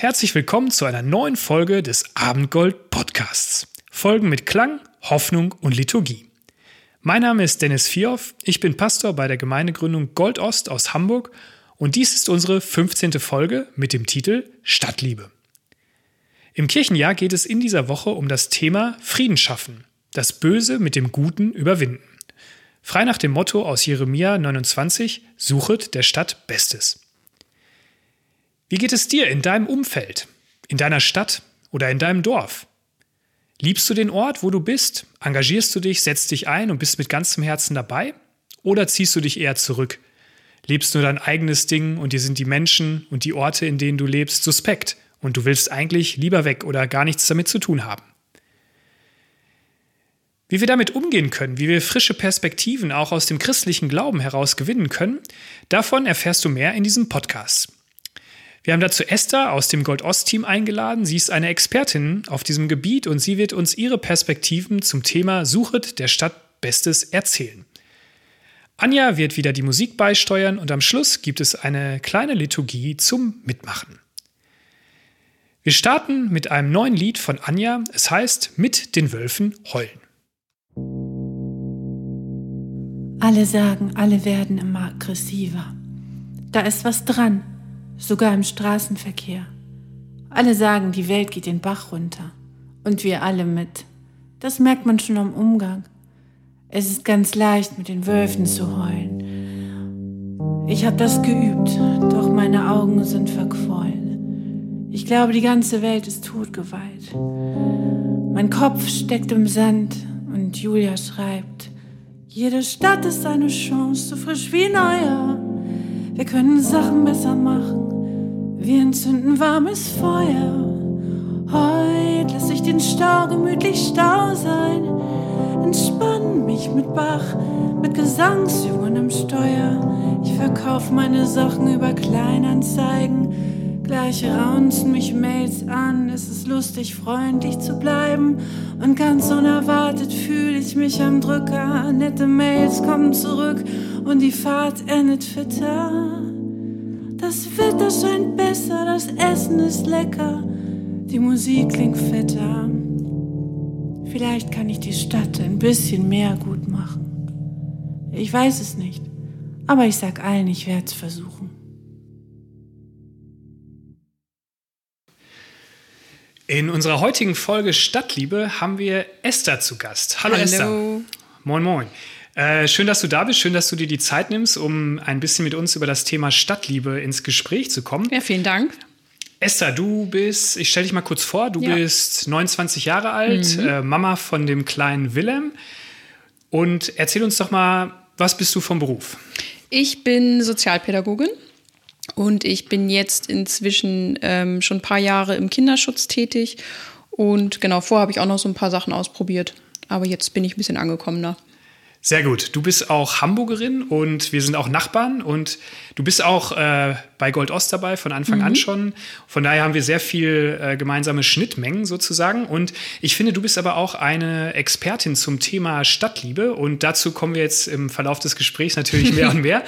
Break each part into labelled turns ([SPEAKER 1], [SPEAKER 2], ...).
[SPEAKER 1] Herzlich willkommen zu einer neuen Folge des Abendgold Podcasts. Folgen mit Klang, Hoffnung und Liturgie. Mein Name ist Dennis Vierhoff, ich bin Pastor bei der Gemeindegründung Goldost aus Hamburg und dies ist unsere 15. Folge mit dem Titel Stadtliebe. Im Kirchenjahr geht es in dieser Woche um das Thema Frieden schaffen, das Böse mit dem Guten überwinden. Frei nach dem Motto aus Jeremia 29, Suchet der Stadt Bestes. Wie geht es dir in deinem Umfeld, in deiner Stadt oder in deinem Dorf? Liebst du den Ort, wo du bist? Engagierst du dich, setzt dich ein und bist mit ganzem Herzen dabei? Oder ziehst du dich eher zurück? Lebst nur dein eigenes Ding und dir sind die Menschen und die Orte, in denen du lebst, suspekt und du willst eigentlich lieber weg oder gar nichts damit zu tun haben? Wie wir damit umgehen können, wie wir frische Perspektiven auch aus dem christlichen Glauben heraus gewinnen können, davon erfährst du mehr in diesem Podcast. Wir haben dazu Esther aus dem Gold-Ost-Team eingeladen. Sie ist eine Expertin auf diesem Gebiet und sie wird uns ihre Perspektiven zum Thema Suchet der Stadt Bestes erzählen. Anja wird wieder die Musik beisteuern und am Schluss gibt es eine kleine Liturgie zum Mitmachen. Wir starten mit einem neuen Lied von Anja. Es heißt Mit den Wölfen heulen.
[SPEAKER 2] Alle sagen, alle werden immer aggressiver. Da ist was dran sogar im Straßenverkehr. Alle sagen, die Welt geht den Bach runter. Und wir alle mit. Das merkt man schon am Umgang. Es ist ganz leicht, mit den Wölfen zu heulen. Ich habe das geübt, doch meine Augen sind verquollen. Ich glaube, die ganze Welt ist totgeweiht. Mein Kopf steckt im Sand und Julia schreibt, jede Stadt ist eine Chance, so frisch wie neuer. Wir können Sachen besser machen. Wir entzünden warmes Feuer. Heut lass ich den Stau gemütlich Stau sein. Entspann mich mit Bach, mit Gesangsübungen am Steuer. Ich verkauf meine Sachen über Kleinanzeigen. Gleich raunzen mich Mails an. Es ist lustig, freundlich zu bleiben. Und ganz unerwartet fühle ich mich am Drücker. Nette Mails kommen zurück und die Fahrt endet fitter. Das Wetter scheint besser, das Essen ist lecker, die Musik klingt fetter. Vielleicht kann ich die Stadt ein bisschen mehr gut machen. Ich weiß es nicht, aber ich sag allen, ich werde es versuchen.
[SPEAKER 1] In unserer heutigen Folge Stadtliebe haben wir Esther zu Gast. Hallo,
[SPEAKER 3] Hallo.
[SPEAKER 1] Esther. Moin, moin. Äh, schön, dass du da bist. Schön, dass du dir die Zeit nimmst, um ein bisschen mit uns über das Thema Stadtliebe ins Gespräch zu kommen.
[SPEAKER 3] Ja, vielen Dank.
[SPEAKER 1] Esther, du bist, ich stelle dich mal kurz vor, du
[SPEAKER 3] Ja.
[SPEAKER 1] bist 29 Jahre alt, äh, Mama von dem kleinen Willem. Und erzähl uns doch mal, was bist du vom Beruf?
[SPEAKER 3] Ich bin Sozialpädagogin und ich bin jetzt inzwischen ähm, schon ein paar Jahre im Kinderschutz tätig. Und genau, vorher habe ich auch noch so ein paar Sachen ausprobiert. Aber jetzt bin ich ein bisschen angekommener.
[SPEAKER 1] Sehr gut. Du bist auch Hamburgerin und wir sind auch Nachbarn und du bist auch äh, bei Gold Ost dabei von Anfang an schon. Von daher haben wir sehr viel äh, gemeinsame Schnittmengen sozusagen. Und ich finde, du bist aber auch eine Expertin zum Thema Stadtliebe und dazu kommen wir jetzt im Verlauf des Gesprächs natürlich mehr und mehr.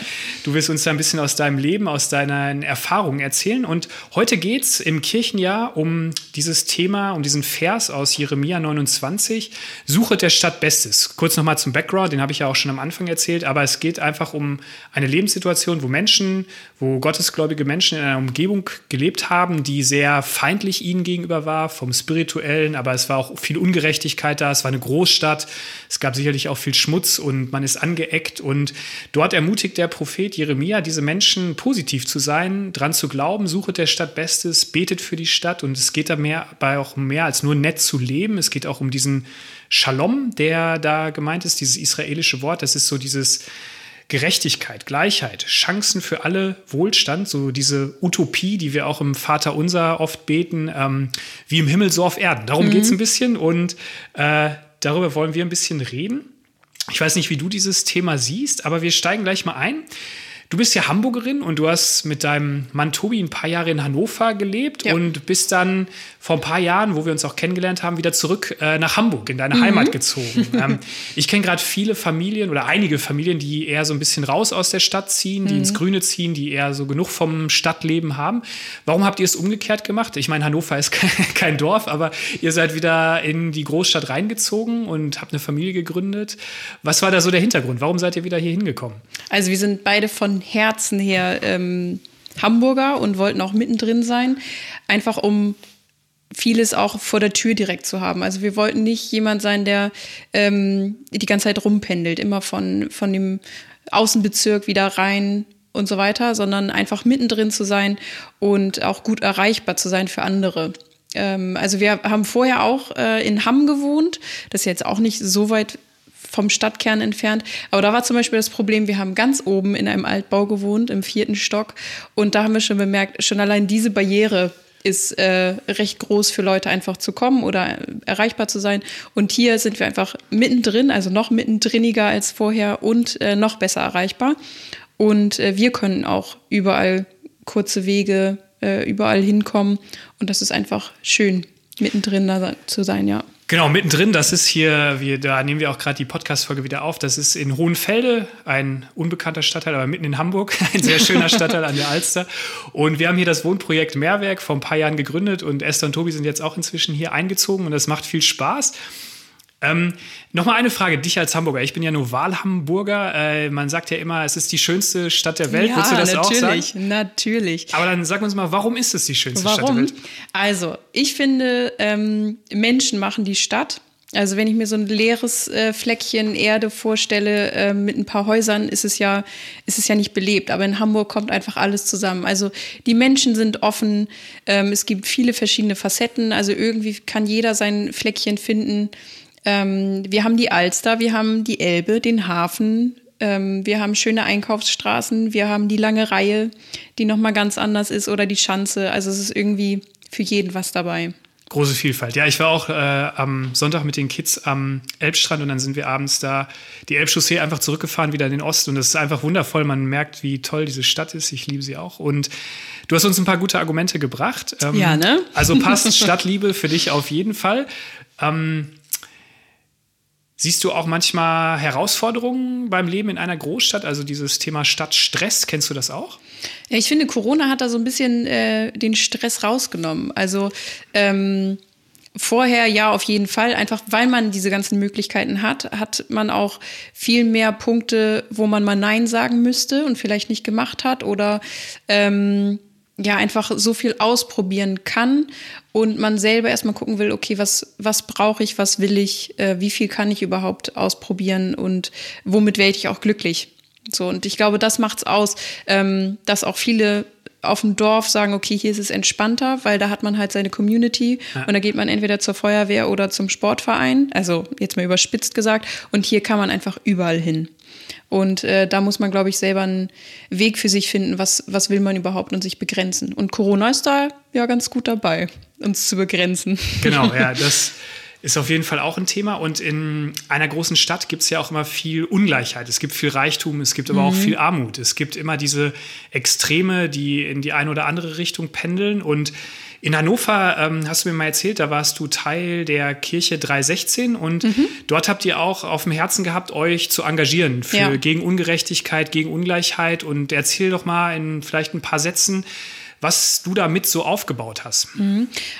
[SPEAKER 1] Du wirst uns da ein bisschen aus deinem Leben, aus deinen Erfahrungen erzählen. Und heute geht's im Kirchenjahr um dieses Thema, um diesen Vers aus Jeremia 29, Suche der Stadt Bestes. Kurz nochmal zum Background, den habe ich ja auch schon am Anfang erzählt, aber es geht einfach um eine Lebenssituation, wo Menschen, wo gottesgläubige Menschen in einer Umgebung gelebt haben, die sehr feindlich ihnen gegenüber war, vom Spirituellen, aber es war auch viel Ungerechtigkeit da, es war eine Großstadt, es gab sicherlich auch viel Schmutz und man ist angeeckt und dort ermutigt der Prophet Jeremia, diese Menschen positiv zu sein, dran zu glauben, suche der Stadt Bestes, betet für die Stadt und es geht dabei auch um mehr als nur nett zu leben, es geht auch um diesen Shalom, der da gemeint ist, dieses israelische Wort, das ist so dieses Gerechtigkeit, Gleichheit, Chancen für alle, Wohlstand, so diese Utopie, die wir auch im Vater Unser oft beten, ähm, wie im Himmel so auf Erden. Darum geht es ein bisschen und äh, darüber wollen wir ein bisschen reden. Ich weiß nicht, wie du dieses Thema siehst, aber wir steigen gleich mal ein. Du bist ja Hamburgerin und du hast mit deinem Mann Tobi ein paar Jahre in Hannover gelebt
[SPEAKER 3] Ja.
[SPEAKER 1] und bist dann vor ein paar Jahren, wo wir uns auch kennengelernt haben, wieder zurück äh, nach Hamburg, in deine Heimat gezogen. ähm, ich kenne gerade viele Familien oder einige Familien, die eher so ein bisschen raus aus der Stadt ziehen, die ins Grüne ziehen, die eher so genug vom Stadtleben haben. Warum habt ihr es umgekehrt gemacht? Ich meine, Hannover ist kein Dorf, aber ihr seid wieder in die Großstadt reingezogen und habt eine Familie gegründet. Was war da so der Hintergrund? Warum seid ihr wieder hier hingekommen?
[SPEAKER 3] Also wir sind beide von Herzen her ähm, Hamburger und wollten auch mittendrin sein, einfach um vieles auch vor der Tür direkt zu haben. Also wir wollten nicht jemand sein, der ähm, die ganze Zeit rumpendelt, immer von, von dem Außenbezirk wieder rein und so weiter, sondern einfach mittendrin zu sein und auch gut erreichbar zu sein für andere. Ähm, also wir haben vorher auch äh, in Hamm gewohnt, das ist jetzt auch nicht so weit vom Stadtkern entfernt. Aber da war zum Beispiel das Problem, wir haben ganz oben in einem Altbau gewohnt, im vierten Stock. Und da haben wir schon bemerkt, schon allein diese Barriere ist äh, recht groß für Leute einfach zu kommen oder äh, erreichbar zu sein. Und hier sind wir einfach mittendrin, also noch mittendriniger als vorher und äh, noch besser erreichbar. Und äh, wir können auch überall kurze Wege, äh, überall hinkommen. Und das ist einfach schön, mittendrin da zu sein, ja.
[SPEAKER 1] Genau, mittendrin, das ist hier, wir, da nehmen wir auch gerade die Podcast-Folge wieder auf. Das ist in Hohenfelde, ein unbekannter Stadtteil, aber mitten in Hamburg, ein sehr schöner Stadtteil an der Alster. Und wir haben hier das Wohnprojekt Mehrwerk vor ein paar Jahren gegründet und Esther und Tobi sind jetzt auch inzwischen hier eingezogen und das macht viel Spaß. Ähm, Nochmal eine Frage, dich als Hamburger. Ich bin ja nur Wahlhamburger. Äh, man sagt ja immer, es ist die schönste Stadt der Welt. Willst du das auch
[SPEAKER 3] natürlich,
[SPEAKER 1] sagen?
[SPEAKER 3] natürlich.
[SPEAKER 1] Aber dann sag uns mal, warum ist es die schönste Stadt der
[SPEAKER 3] Warum?
[SPEAKER 1] Welt?
[SPEAKER 3] Also, ich finde, ähm, Menschen machen die Stadt. Also wenn ich mir so ein leeres äh, Fleckchen Erde vorstelle äh, mit ein paar Häusern, ist es ja, ist es ja nicht belebt. Aber in Hamburg kommt einfach alles zusammen. Also die Menschen sind offen. Ähm, es gibt viele verschiedene Facetten. Also irgendwie kann jeder sein Fleckchen finden. Ähm, wir haben die Alster, wir haben die Elbe, den Hafen. Ähm, wir haben schöne Einkaufsstraßen. Wir haben die lange Reihe, die noch mal ganz anders ist oder die Schanze. Also es ist irgendwie für jeden was dabei.
[SPEAKER 1] Große Vielfalt. Ja, ich war auch äh, am Sonntag mit den Kids am Elbstrand und dann sind wir abends da die Elbchaussee einfach zurückgefahren, wieder in den Osten. Und das ist einfach wundervoll. Man merkt, wie toll diese Stadt ist. Ich liebe sie auch. Und du hast uns ein paar gute Argumente gebracht. Ähm,
[SPEAKER 3] Ja, ne?
[SPEAKER 1] Also passt Stadtliebe für dich auf jeden Fall. Ähm, Siehst du auch manchmal Herausforderungen beim Leben in einer Großstadt? Also dieses Thema Stadtstress, kennst du das auch?
[SPEAKER 3] Ja, ich finde, Corona hat da so ein bisschen äh, den Stress rausgenommen. Also ähm, vorher ja auf jeden Fall, einfach weil man diese ganzen Möglichkeiten hat, hat man auch viel mehr Punkte, wo man mal Nein sagen müsste und vielleicht nicht gemacht hat oder ähm, ja einfach so viel ausprobieren kann und man selber erstmal gucken will, okay, was, was brauche ich, was will ich, äh, wie viel kann ich überhaupt ausprobieren und womit werde ich auch glücklich. So, und ich glaube, das macht's aus, ähm, dass auch viele auf dem Dorf sagen, okay, hier ist es entspannter, weil da hat man halt seine Community
[SPEAKER 1] Ja.
[SPEAKER 3] und da geht man entweder zur Feuerwehr oder zum Sportverein, also jetzt mal überspitzt gesagt, und hier kann man einfach überall hin. Und äh, da muss man, glaube ich, selber einen Weg für sich finden, was, was will man überhaupt und sich begrenzen. Und Corona ist da ja ganz gut dabei, uns zu begrenzen.
[SPEAKER 1] Genau, ja, das ist auf jeden Fall auch ein Thema. Und in einer großen Stadt gibt es ja auch immer viel Ungleichheit. Es gibt viel Reichtum, es gibt aber auch viel Armut. Es gibt immer diese Extreme, die in die eine oder andere Richtung pendeln. Und in Hannover, ähm, hast du mir mal erzählt, da warst du Teil der Kirche 316 und dort habt ihr auch auf dem Herzen gehabt, euch zu engagieren für,
[SPEAKER 3] Ja.
[SPEAKER 1] gegen Ungerechtigkeit, gegen Ungleichheit. Und erzähl doch mal in vielleicht ein paar Sätzen, was du damit so aufgebaut hast.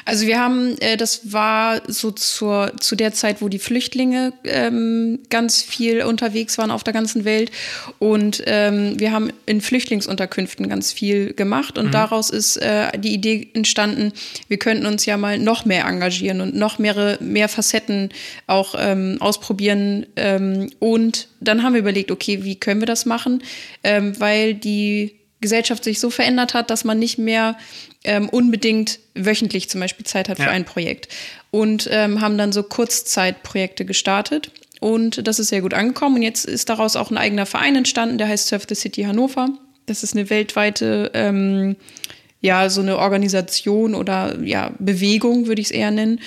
[SPEAKER 3] Also wir haben, äh, das war so zur, zu der Zeit, wo die Flüchtlinge ähm, ganz viel unterwegs waren auf der ganzen Welt. Und ähm, wir haben in Flüchtlingsunterkünften ganz viel gemacht. Und daraus ist äh, die Idee entstanden, wir könnten uns ja mal noch mehr engagieren und noch mehrere, mehr Facetten auch ähm, ausprobieren. Ähm, und dann haben wir überlegt, okay, wie können wir das machen? Ähm, weil die Gesellschaft sich so verändert hat, dass man nicht mehr ähm, unbedingt wöchentlich zum Beispiel Zeit hat für
[SPEAKER 1] Ja.
[SPEAKER 3] ein Projekt. Und ähm, haben dann so Kurzzeitprojekte gestartet. Und das ist sehr gut angekommen. Und jetzt ist daraus auch ein eigener Verein entstanden, der heißt Surf the City Hannover. Das ist eine weltweite, ähm, ja, so eine Organisation oder ja, Bewegung, würde ich es eher nennen.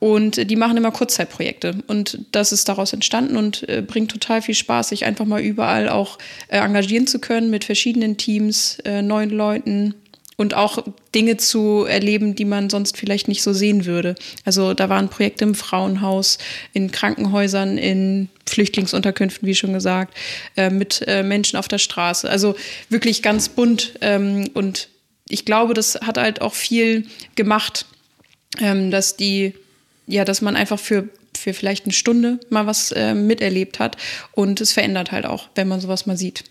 [SPEAKER 3] Und die machen immer Kurzzeitprojekte. Und das ist daraus entstanden und äh, bringt total viel Spaß, sich einfach mal überall auch äh, engagieren zu können mit verschiedenen Teams, äh, neuen Leuten und auch Dinge zu erleben, die man sonst vielleicht nicht so sehen würde. Also da waren Projekte im Frauenhaus, in Krankenhäusern, in Flüchtlingsunterkünften, wie schon gesagt, äh, mit äh, Menschen auf der Straße. Also wirklich ganz bunt. Ähm, und ich glaube, das hat halt auch viel gemacht, ähm, dass die ja, dass man einfach für, für vielleicht eine Stunde mal was äh, miterlebt hat. Und es verändert halt auch, wenn man sowas mal sieht.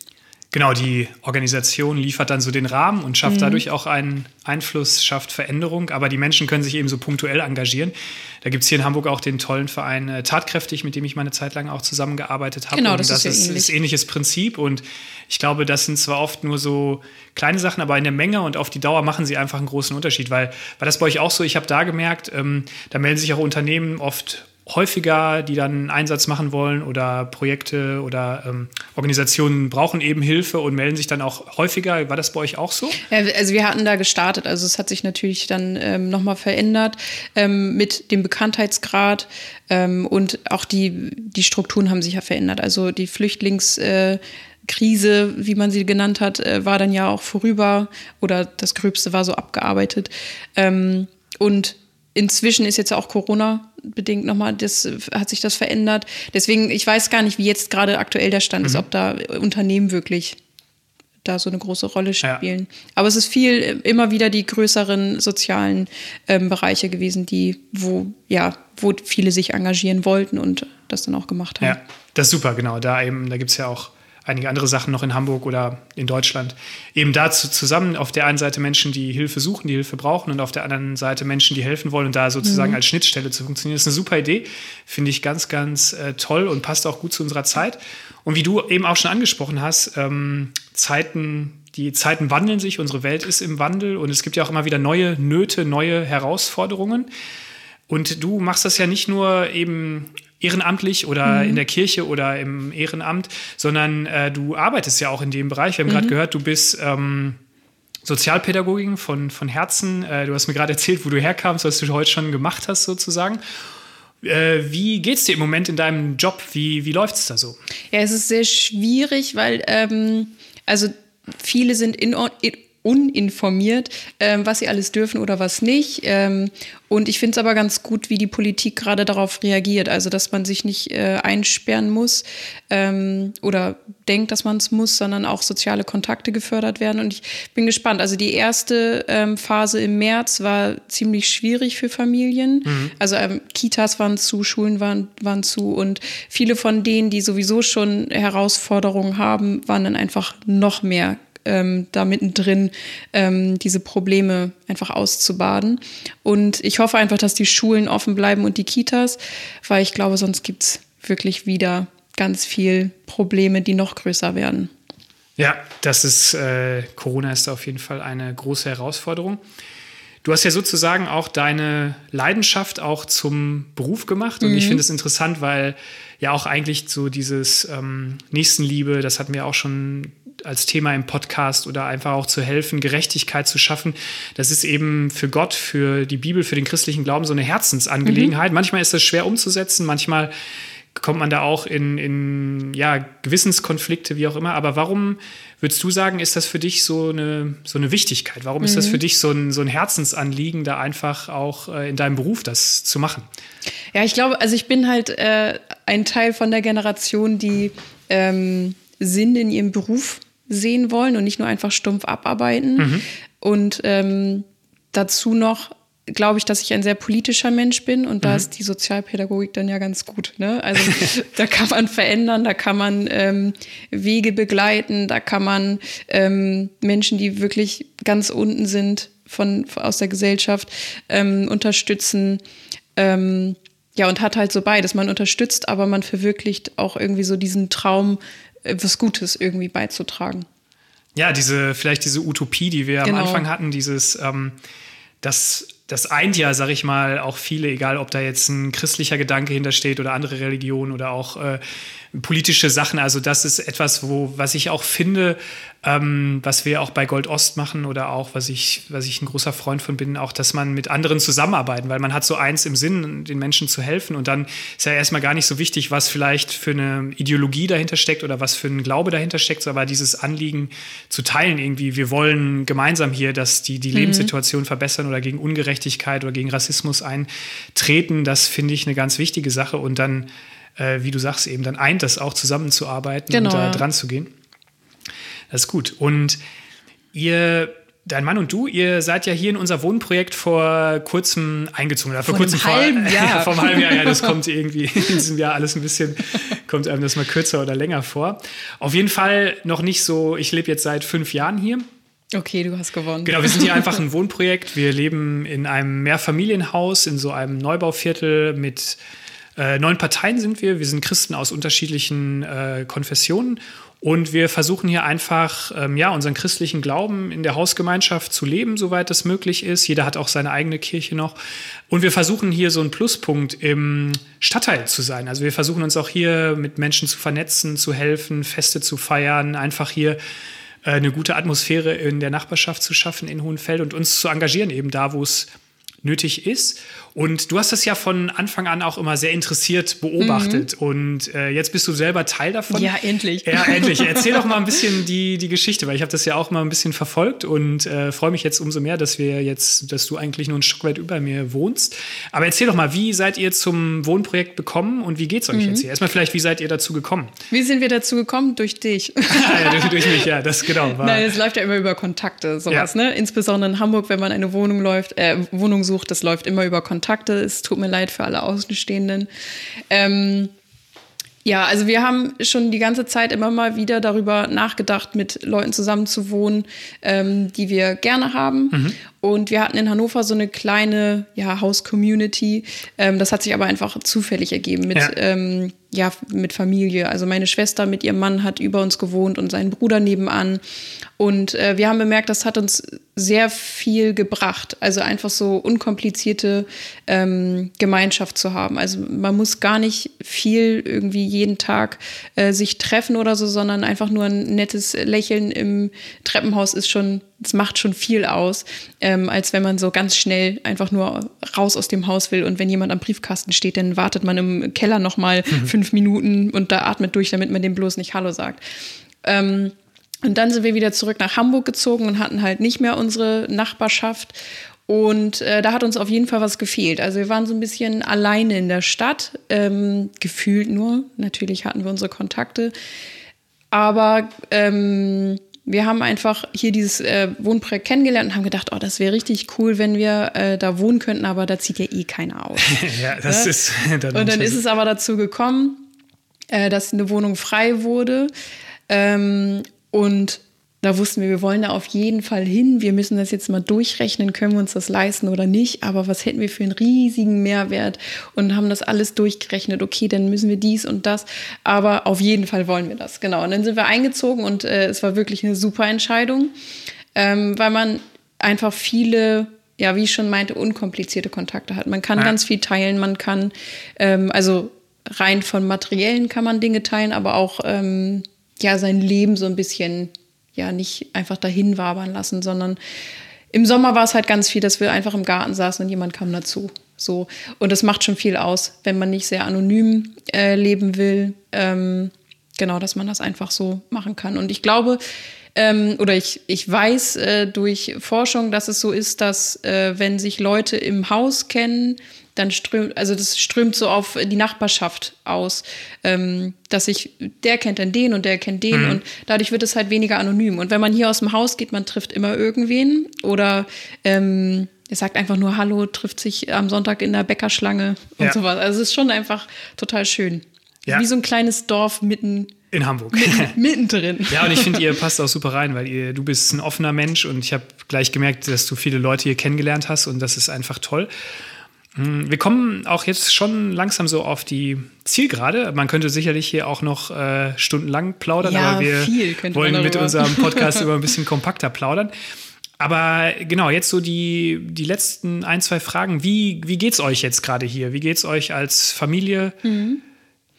[SPEAKER 1] Genau, die Organisation liefert dann so den Rahmen und schafft mhm. dadurch auch einen Einfluss, schafft Veränderung, aber die Menschen können sich eben so punktuell engagieren. Da gibt es hier in Hamburg auch den tollen Verein äh, Tatkräftig, mit dem ich meine Zeit lang auch zusammengearbeitet habe.
[SPEAKER 3] Genau, das,
[SPEAKER 1] und das
[SPEAKER 3] ist,
[SPEAKER 1] ja
[SPEAKER 3] ist
[SPEAKER 1] ähnlich. ähnliches Prinzip und ich glaube, das sind zwar oft nur so kleine Sachen, aber in der Menge und auf die Dauer machen sie einfach einen großen Unterschied, weil war das bei euch auch so? Ich habe da gemerkt, ähm, da melden sich auch Unternehmen oft häufiger, die dann Einsatz machen wollen oder Projekte oder ähm, Organisationen brauchen eben Hilfe und melden sich dann auch häufiger. War das bei euch auch so?
[SPEAKER 3] Ja, also wir hatten da gestartet. Also es hat sich natürlich dann ähm, nochmal verändert ähm, mit dem Bekanntheitsgrad ähm, und auch die, die Strukturen haben sich ja verändert. Also die Flüchtlings- äh, Krise, wie man sie genannt hat, äh, war dann ja auch vorüber oder das Gröbste war so abgearbeitet. Ähm, und inzwischen ist jetzt auch Corona bedingt nochmal, das hat sich das verändert. Deswegen, ich weiß gar nicht, wie jetzt gerade aktuell der Stand mhm. ist, ob da Unternehmen wirklich da so eine große Rolle spielen. Ja. Aber es ist viel immer wieder die größeren sozialen ähm, Bereiche gewesen, die, wo, ja, wo viele sich engagieren wollten und das dann auch gemacht haben.
[SPEAKER 1] Ja, das ist super, genau. Da eben, da gibt es ja auch einige andere Sachen noch in Hamburg oder in Deutschland. Eben dazu zusammen auf der einen Seite Menschen, die Hilfe suchen, die Hilfe brauchen und auf der anderen Seite Menschen, die helfen wollen und da sozusagen mhm. als Schnittstelle zu funktionieren. Das ist eine super Idee, finde ich ganz, ganz äh, toll und passt auch gut zu unserer Zeit. Und wie du eben auch schon angesprochen hast, ähm, Zeiten, die Zeiten wandeln sich, unsere Welt ist im Wandel und es gibt ja auch immer wieder neue Nöte, neue Herausforderungen. Und du machst das ja nicht nur eben ehrenamtlich oder mhm. in der Kirche oder im Ehrenamt, sondern äh, du arbeitest ja auch in dem Bereich. Wir haben mhm. gerade gehört, du bist ähm, Sozialpädagogin von, von Herzen. Äh, du hast mir gerade erzählt, wo du herkamst, was du heute schon gemacht hast, sozusagen. Äh, wie es dir im Moment in deinem Job? Wie, wie läuft es da so?
[SPEAKER 3] Ja, es ist sehr schwierig, weil ähm, also viele sind in, in uninformiert, ähm, was sie alles dürfen oder was nicht. Ähm, und ich finde es aber ganz gut, wie die Politik gerade darauf reagiert. Also, dass man sich nicht äh, einsperren muss ähm, oder denkt, dass man es muss, sondern auch soziale Kontakte gefördert werden. Und ich bin gespannt. Also, die erste ähm, Phase im März war ziemlich schwierig für Familien. Mhm. Also, ähm, Kitas waren zu, Schulen waren, waren zu. Und viele von denen, die sowieso schon Herausforderungen haben, waren dann einfach noch mehr ähm, da mittendrin ähm, diese Probleme einfach auszubaden. Und ich hoffe einfach, dass die Schulen offen bleiben und die Kitas, weil ich glaube, sonst gibt es wirklich wieder ganz viel Probleme, die noch größer werden.
[SPEAKER 1] Ja, das ist, äh, Corona ist auf jeden Fall eine große Herausforderung. Du hast ja sozusagen auch deine Leidenschaft auch zum Beruf gemacht. Und mhm. ich finde es interessant, weil ja auch eigentlich so dieses ähm, Nächstenliebe, das hatten wir auch schon als Thema im Podcast oder einfach auch zu helfen, Gerechtigkeit zu schaffen. Das ist eben für Gott, für die Bibel, für den christlichen Glauben so eine Herzensangelegenheit. Mhm. Manchmal ist das schwer umzusetzen, manchmal kommt man da auch in, in ja, Gewissenskonflikte, wie auch immer. Aber warum würdest du sagen, ist das für dich so eine, so eine Wichtigkeit? Warum mhm. ist das mhm. für dich so ein, so ein Herzensanliegen, da einfach auch äh, in deinem Beruf das zu machen?
[SPEAKER 3] Ja, ich glaube, also ich bin halt äh, ein Teil von der Generation, die ähm, Sinn in ihrem Beruf sehen wollen und nicht nur einfach stumpf abarbeiten. Mhm. Und ähm, dazu noch glaube ich, dass ich ein sehr politischer Mensch bin und da mhm. ist die Sozialpädagogik dann ja ganz gut. Ne? Also da kann man verändern, da kann man ähm, Wege begleiten, da kann man ähm, Menschen, die wirklich ganz unten sind von, aus der Gesellschaft, ähm, unterstützen. Ähm, ja, und hat halt so beides. Man unterstützt, aber man verwirklicht auch irgendwie so diesen Traum, was Gutes irgendwie beizutragen.
[SPEAKER 1] Ja, diese, vielleicht diese Utopie, die wir genau. am Anfang hatten, dieses, ähm, das, das eint ja, sag ich mal, auch viele, egal ob da jetzt ein christlicher Gedanke hintersteht oder andere Religionen oder auch äh, politische Sachen. Also das ist etwas, wo, was ich auch finde, ähm, was wir auch bei Gold Ost machen oder auch, was ich, was ich ein großer Freund von bin, auch, dass man mit anderen zusammenarbeiten, weil man hat so eins im Sinn, den Menschen zu helfen und dann ist ja erstmal gar nicht so wichtig, was vielleicht für eine Ideologie dahinter steckt oder was für ein Glaube dahinter steckt, aber dieses Anliegen zu teilen irgendwie, wir wollen gemeinsam hier, dass die, die mhm. Lebenssituation verbessern oder gegen Ungerechtigkeit oder gegen Rassismus eintreten, das finde ich eine ganz wichtige Sache und dann äh, wie du sagst, eben dann eint das auch zusammenzuarbeiten genau, und da dran zu gehen. Das ist gut. Und ihr, dein Mann und du, ihr seid ja hier in unser Wohnprojekt vor kurzem eingezogen. Oder vor, vor kurzem
[SPEAKER 3] einem halben vor, Jahr.
[SPEAKER 1] vor einem halben Jahr. Ja, das kommt irgendwie in diesem Jahr alles ein bisschen, kommt einem das mal kürzer oder länger vor. Auf jeden Fall noch nicht so, ich lebe jetzt seit fünf Jahren hier.
[SPEAKER 3] Okay, du hast gewonnen.
[SPEAKER 1] Genau, wir sind hier einfach ein Wohnprojekt. Wir leben in einem Mehrfamilienhaus, in so einem Neubauviertel mit äh, neun Parteien sind wir. Wir sind Christen aus unterschiedlichen äh, Konfessionen und wir versuchen hier einfach, ähm, ja, unseren christlichen Glauben in der Hausgemeinschaft zu leben, soweit das möglich ist. Jeder hat auch seine eigene Kirche noch. Und wir versuchen hier so ein Pluspunkt im Stadtteil zu sein. Also wir versuchen uns auch hier mit Menschen zu vernetzen, zu helfen, Feste zu feiern, einfach hier äh, eine gute Atmosphäre in der Nachbarschaft zu schaffen in Hohenfeld und uns zu engagieren, eben da, wo es nötig ist. Und du hast das ja von Anfang an auch immer sehr interessiert beobachtet. Mhm. Und äh, jetzt bist du selber Teil davon.
[SPEAKER 3] Ja, endlich.
[SPEAKER 1] Ja, endlich. Erzähl doch mal ein bisschen die, die Geschichte, weil ich habe das ja auch mal ein bisschen verfolgt und äh, freue mich jetzt umso mehr, dass wir jetzt, dass du eigentlich nur ein Stück weit über mir wohnst. Aber erzähl doch mal, wie seid ihr zum Wohnprojekt bekommen und wie geht es euch mhm. jetzt hier? Erstmal vielleicht, wie seid ihr dazu gekommen?
[SPEAKER 3] Wie sind wir dazu gekommen? Durch dich.
[SPEAKER 1] ja, durch, durch, mich, ja, das genau.
[SPEAKER 3] War. Nein, es läuft ja immer über Kontakte, sowas, ja. ne? Insbesondere in Hamburg, wenn man eine Wohnung läuft, äh, Wohnung sucht, das läuft immer über Kontakte. Es tut mir leid für alle Außenstehenden. Ähm, ja, also wir haben schon die ganze Zeit immer mal wieder darüber nachgedacht, mit Leuten zusammen zu wohnen, ähm, die wir gerne haben. Mhm. Und wir hatten in Hannover so eine kleine ja, Haus-Community. Ähm, das hat sich aber einfach zufällig ergeben mit, ja. Ähm, ja, mit Familie. Also meine Schwester mit ihrem Mann hat über uns gewohnt und sein Bruder nebenan. Und äh, wir haben bemerkt, das hat uns sehr viel gebracht. Also einfach so unkomplizierte ähm, Gemeinschaft zu haben. Also man muss gar nicht viel irgendwie jeden Tag äh, sich treffen oder so, sondern einfach nur ein nettes Lächeln im Treppenhaus ist schon es macht schon viel aus, ähm, als wenn man so ganz schnell einfach nur raus aus dem Haus will und wenn jemand am Briefkasten steht, dann wartet man im Keller noch mal mhm. fünf Minuten und da atmet durch, damit man dem bloß nicht Hallo sagt. Ähm, und dann sind wir wieder zurück nach Hamburg gezogen und hatten halt nicht mehr unsere Nachbarschaft. Und äh, da hat uns auf jeden Fall was gefehlt. Also wir waren so ein bisschen alleine in der Stadt, ähm, gefühlt nur. Natürlich hatten wir unsere Kontakte. Aber ähm, wir haben einfach hier dieses äh, Wohnprojekt kennengelernt und haben gedacht, oh, das wäre richtig cool, wenn wir äh, da wohnen könnten, aber da zieht ja eh keiner aus.
[SPEAKER 1] ja, das ja? ist.
[SPEAKER 3] Dann und dann ist es aber dazu gekommen, äh, dass eine Wohnung frei wurde. Ähm, und da wussten wir, wir wollen da auf jeden Fall hin. Wir müssen das jetzt mal durchrechnen, können wir uns das leisten oder nicht. Aber was hätten wir für einen riesigen Mehrwert und haben das alles durchgerechnet. Okay, dann müssen wir dies und das. Aber auf jeden Fall wollen wir das. Genau. Und dann sind wir eingezogen und äh, es war wirklich eine super Entscheidung, ähm, weil man einfach viele ja, wie ich schon meinte, unkomplizierte Kontakte hat. Man kann ja. ganz viel teilen, man kann, ähm, also rein von Materiellen kann man Dinge teilen, aber auch ähm, ja sein Leben so ein bisschen ja nicht einfach dahin wabern lassen, sondern im Sommer war es halt ganz viel, dass wir einfach im Garten saßen und jemand kam dazu. So. Und das macht schon viel aus, wenn man nicht sehr anonym äh, leben will. Ähm, genau, dass man das einfach so machen kann. Und ich glaube, ähm, oder ich, ich weiß äh, durch Forschung, dass es so ist, dass äh, wenn sich Leute im Haus kennen, dann strömt, also das strömt so auf die Nachbarschaft aus, ähm, dass ich, der kennt dann den und der kennt den mhm. und dadurch wird es halt weniger anonym. Und wenn man hier aus dem Haus geht, man trifft immer irgendwen oder ähm, er sagt einfach nur Hallo, trifft sich am Sonntag in der Bäckerschlange und ja. sowas. Also es ist schon einfach total schön. Ja. Wie so ein kleines Dorf mitten
[SPEAKER 1] in Hamburg.
[SPEAKER 3] Mittendrin.
[SPEAKER 1] ja, und ich finde, ihr passt auch super rein, weil ihr, du bist ein offener Mensch und ich habe gleich gemerkt, dass du viele Leute hier kennengelernt hast und das ist einfach toll. Hm, wir kommen auch jetzt schon langsam so auf die Zielgerade. Man könnte sicherlich hier auch noch äh, stundenlang plaudern, ja, aber wir wollen mit unserem Podcast über ein bisschen kompakter plaudern. Aber genau, jetzt so die, die letzten ein, zwei Fragen. Wie, wie es euch jetzt gerade hier? Wie geht es euch als Familie? Mhm.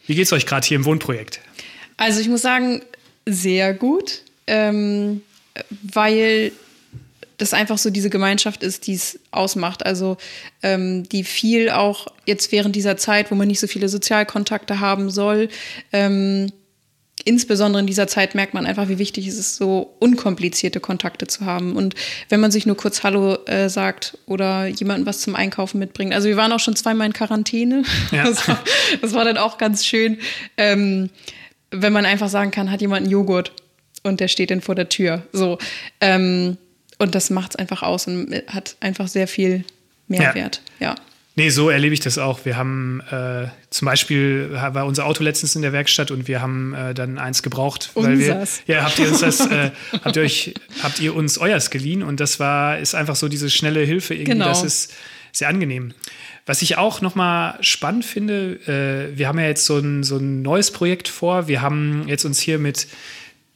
[SPEAKER 1] Wie es euch gerade hier im Wohnprojekt?
[SPEAKER 3] Also ich muss sagen, sehr gut. ähm, weil das einfach so diese Gemeinschaft ist, die es ausmacht. Also ähm, die viel auch jetzt während dieser Zeit, wo man nicht so viele Sozialkontakte haben soll, ähm, insbesondere in dieser Zeit merkt man einfach, wie wichtig es ist, so unkomplizierte Kontakte zu haben. Und wenn man sich nur kurz Hallo äh, sagt oder jemanden was zum Einkaufen mitbringt. Also wir waren auch schon zweimal in Quarantäne. Ja. Das, war, das, war, dann auch ganz schön, ähm, wenn man einfach sagen kann, hat jemand einen Joghurt und der steht dann vor der Tür. So. Ähm, und das macht es einfach aus und hat einfach sehr viel Mehrwert. ja. ja.
[SPEAKER 1] Nee, so erlebe ich das auch. Wir haben äh, zum Beispiel war unser Auto letztens in der Werkstatt und wir haben äh, dann eins gebraucht, weil
[SPEAKER 3] Unsers.
[SPEAKER 1] wir ja habt ihr uns das äh, habt ihr euch habt ihr uns euers geliehen und das war ist einfach so diese schnelle Hilfe irgendwie. Genau. Das ist sehr angenehm. Was ich auch noch mal spannend finde, äh, wir haben ja jetzt so ein so ein neues Projekt vor. Wir haben jetzt uns hier mit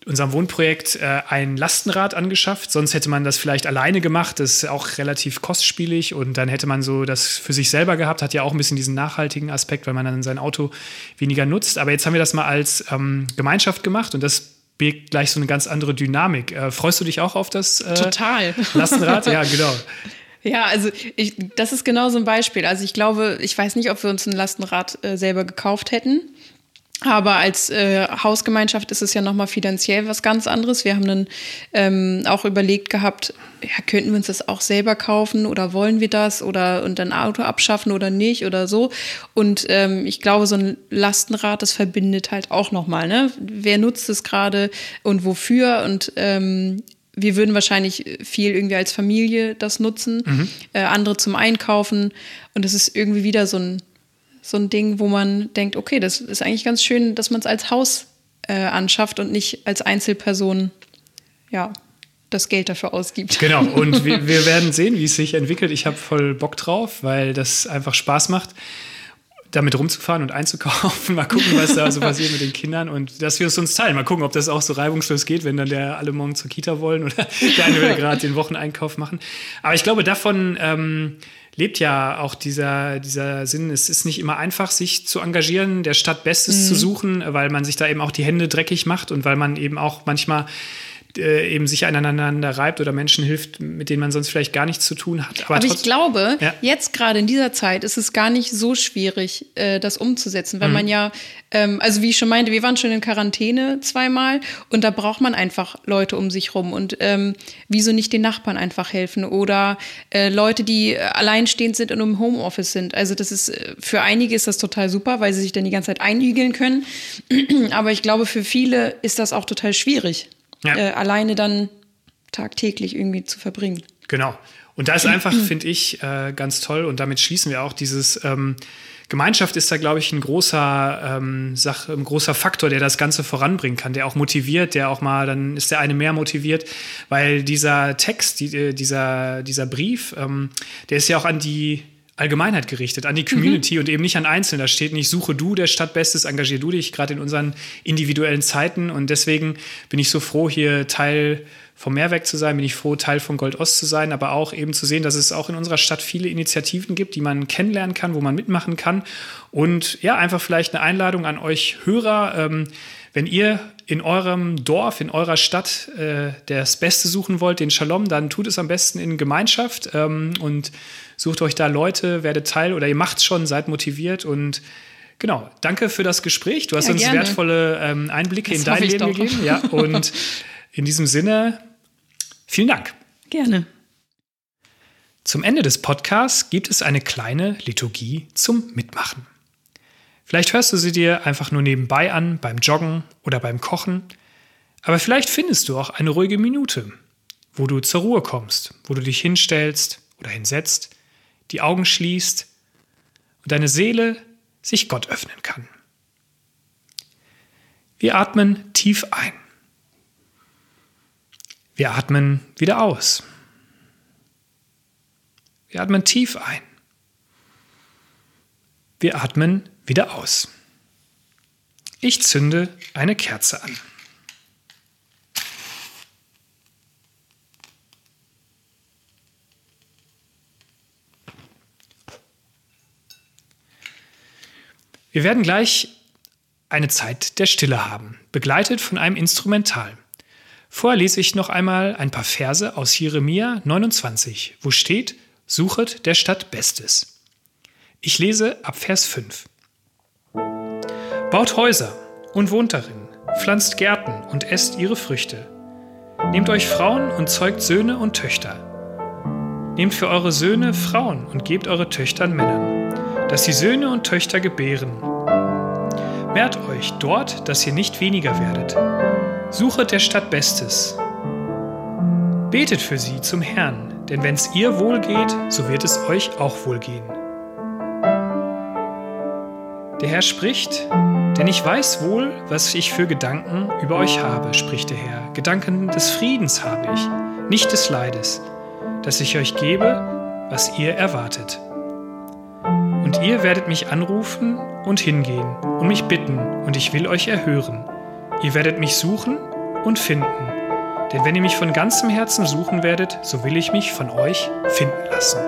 [SPEAKER 1] unserem Wohnprojekt äh, ein Lastenrad angeschafft. Sonst hätte man das vielleicht alleine gemacht. Das ist auch relativ kostspielig und dann hätte man so das für sich selber gehabt. Hat ja auch ein bisschen diesen nachhaltigen Aspekt, weil man dann sein Auto weniger nutzt. Aber jetzt haben wir das mal als ähm, Gemeinschaft gemacht und das birgt gleich so eine ganz andere Dynamik. Äh, freust du dich auch auf das
[SPEAKER 3] äh, Total.
[SPEAKER 1] Lastenrad? ja, genau.
[SPEAKER 3] Ja, also ich, das ist genau so ein Beispiel. Also ich glaube, ich weiß nicht, ob wir uns ein Lastenrad äh, selber gekauft hätten. Aber als äh, Hausgemeinschaft ist es ja nochmal finanziell was ganz anderes. Wir haben dann ähm, auch überlegt gehabt, ja, könnten wir uns das auch selber kaufen oder wollen wir das oder und dann Auto abschaffen oder nicht oder so. Und ähm, ich glaube, so ein Lastenrad, das verbindet halt auch nochmal, ne? Wer nutzt es gerade und wofür? Und ähm, wir würden wahrscheinlich viel irgendwie als Familie das nutzen, mhm. äh, andere zum Einkaufen. Und es ist irgendwie wieder so ein so ein Ding, wo man denkt, okay, das ist eigentlich ganz schön, dass man es als Haus äh, anschafft und nicht als Einzelperson, ja, das Geld dafür ausgibt.
[SPEAKER 1] Genau, und wir, wir werden sehen, wie es sich entwickelt. Ich habe voll Bock drauf, weil das einfach Spaß macht, damit rumzufahren und einzukaufen. Mal gucken, was da so passiert mit den Kindern und dass wir es uns teilen. Mal gucken, ob das auch so reibungslos geht, wenn dann der alle morgen zur Kita wollen oder der eine will gerade den Wocheneinkauf machen. Aber ich glaube, davon ähm, lebt ja auch dieser, dieser Sinn. Es ist nicht immer einfach, sich zu engagieren, der Stadt Bestes mhm. zu suchen, weil man sich da eben auch die Hände dreckig macht und weil man eben auch manchmal äh, eben sich aneinander reibt oder Menschen hilft, mit denen man sonst vielleicht gar nichts zu tun hat.
[SPEAKER 3] Aber, Aber ich glaube, ja. jetzt gerade in dieser Zeit ist es gar nicht so schwierig, äh, das umzusetzen, weil mhm. man ja, ähm, also wie ich schon meinte, wir waren schon in Quarantäne zweimal und da braucht man einfach Leute um sich rum und ähm, wieso nicht den Nachbarn einfach helfen oder äh, Leute, die alleinstehend sind und im Homeoffice sind. Also das ist äh, für einige ist das total super, weil sie sich dann die ganze Zeit einügeln können. Aber ich glaube, für viele ist das auch total schwierig ja. äh, alleine dann tagtäglich irgendwie zu verbringen.
[SPEAKER 1] Genau. Und da ist einfach, finde ich, äh, ganz toll und damit schließen wir auch dieses ähm, Gemeinschaft ist da, glaube ich, ein großer, ähm, Sach, ein großer Faktor, der das Ganze voranbringen kann, der auch motiviert, der auch mal, dann ist der eine mehr motiviert, weil dieser Text, die, äh, dieser, dieser Brief, ähm, der ist ja auch an die Allgemeinheit gerichtet, an die Community mhm. und eben nicht an Einzelne. Da steht nicht, suche du der Stadt Bestes, engagier du dich, gerade in unseren individuellen Zeiten. Und deswegen bin ich so froh, hier Teil vom Mehrwerk zu sein, bin ich froh, Teil von Gold Ost zu sein, aber auch eben zu sehen, dass es auch in unserer Stadt viele Initiativen gibt, die man kennenlernen kann, wo man mitmachen kann. Und ja, einfach vielleicht eine Einladung an euch Hörer, ähm, wenn ihr in eurem Dorf, in eurer Stadt äh, das Beste suchen wollt, den Shalom, dann tut es am besten in Gemeinschaft ähm, und sucht euch da Leute, werdet Teil oder ihr macht es schon, seid motiviert und genau, danke für das Gespräch. Du hast ja, uns gerne. wertvolle ähm, Einblicke das in dein Leben doch. gegeben. Ja, und in diesem Sinne, vielen Dank.
[SPEAKER 3] Gerne.
[SPEAKER 1] Zum Ende des Podcasts gibt es eine kleine Liturgie zum Mitmachen. Vielleicht hörst du sie dir einfach nur nebenbei an, beim Joggen oder beim Kochen, aber vielleicht findest du auch eine ruhige Minute, wo du zur Ruhe kommst, wo du dich hinstellst oder hinsetzt die Augen schließt und deine Seele sich Gott öffnen kann. Wir atmen tief ein. Wir atmen wieder aus. Wir atmen tief ein. Wir atmen wieder aus. Ich zünde eine Kerze an. Wir werden gleich eine Zeit der Stille haben, begleitet von einem Instrumental. Vorher lese ich noch einmal ein paar Verse aus Jeremia 29, wo steht, Suchet der Stadt Bestes. Ich lese ab Vers 5. Baut Häuser und wohnt darin, pflanzt Gärten und esst ihre Früchte. Nehmt euch Frauen und zeugt Söhne und Töchter. Nehmt für eure Söhne Frauen und gebt eure Töchtern Männern, dass sie Söhne und Töchter gebären. Mehrt euch dort, dass ihr nicht weniger werdet. Suchet der Stadt Bestes. Betet für sie zum Herrn, denn wenn es ihr wohl geht, so wird es euch auch wohl gehen. Der Herr spricht, denn ich weiß wohl, was ich für Gedanken über euch habe, spricht der Herr. Gedanken des Friedens habe ich, nicht des Leides, dass ich euch gebe, was ihr erwartet. Und ihr werdet mich anrufen und hingehen und mich bitten, und ich will euch erhören. Ihr werdet mich suchen und finden. Denn wenn ihr mich von ganzem Herzen suchen werdet, so will ich mich von euch finden lassen.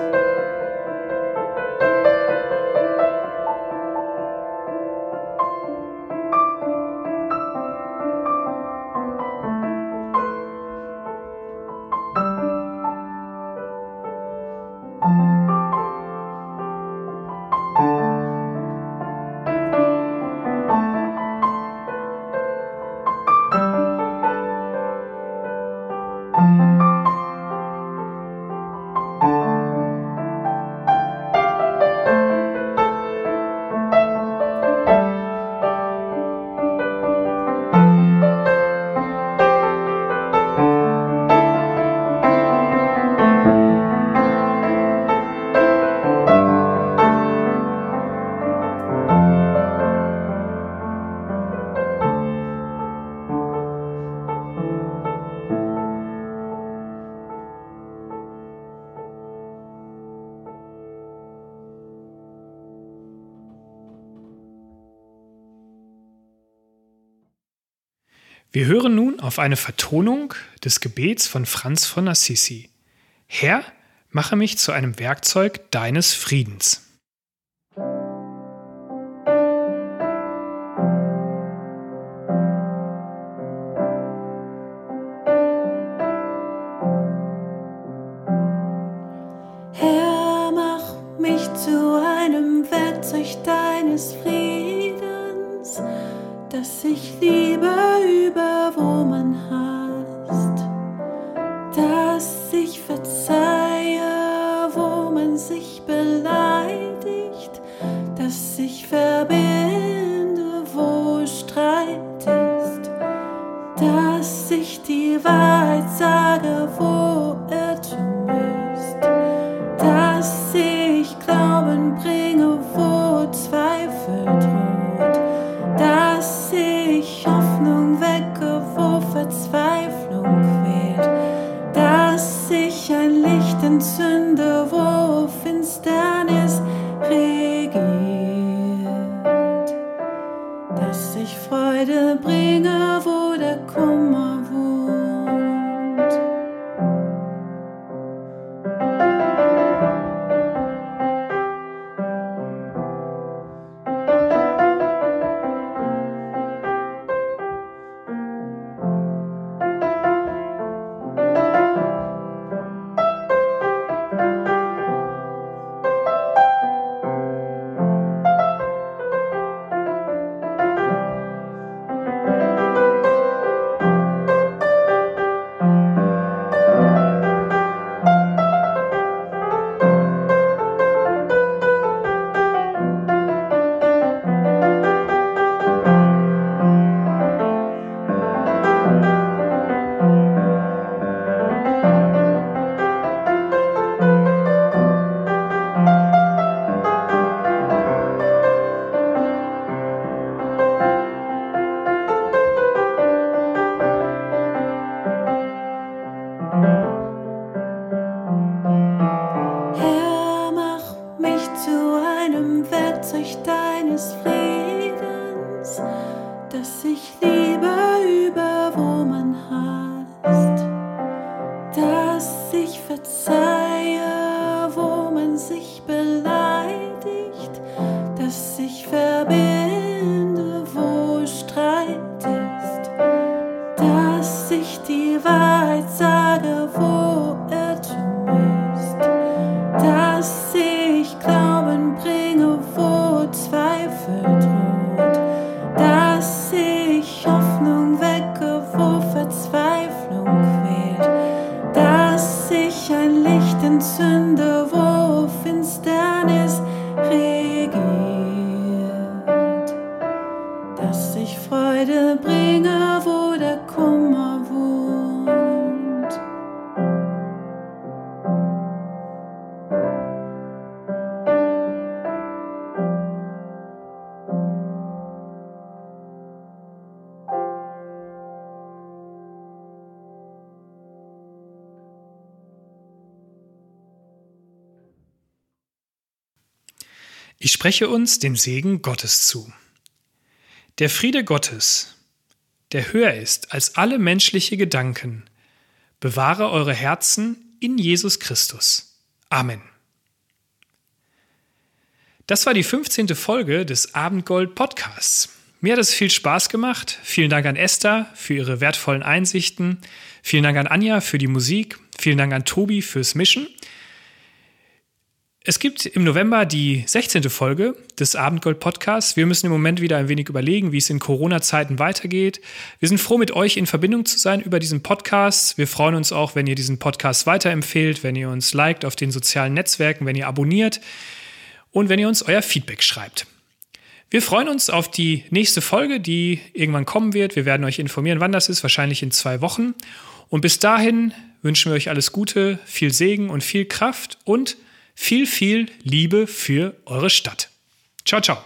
[SPEAKER 1] Wir hören nun auf eine Vertonung des Gebets von Franz von Assisi. Herr, mache mich zu einem Werkzeug deines Friedens.
[SPEAKER 2] Ich
[SPEAKER 1] Ich spreche uns den Segen Gottes zu. Der Friede Gottes, der höher ist als alle menschliche Gedanken, bewahre eure Herzen in Jesus Christus. Amen. Das war die 15. Folge des Abendgold Podcasts. Mir hat es viel Spaß gemacht. Vielen Dank an Esther für ihre wertvollen Einsichten. Vielen Dank an Anja für die Musik. Vielen Dank an Tobi fürs Mischen. Es gibt im November die 16. Folge des Abendgold Podcasts. Wir müssen im Moment wieder ein wenig überlegen, wie es in Corona-Zeiten weitergeht. Wir sind froh, mit euch in Verbindung zu sein über diesen Podcast. Wir freuen uns auch, wenn ihr diesen Podcast weiterempfehlt, wenn ihr uns liked auf den sozialen Netzwerken, wenn ihr abonniert und wenn ihr uns euer Feedback schreibt. Wir freuen uns auf die nächste Folge, die irgendwann kommen wird. Wir werden euch informieren, wann das ist, wahrscheinlich in zwei Wochen. Und bis dahin wünschen wir euch alles Gute, viel Segen und viel Kraft und viel, viel Liebe für eure Stadt. Ciao, ciao.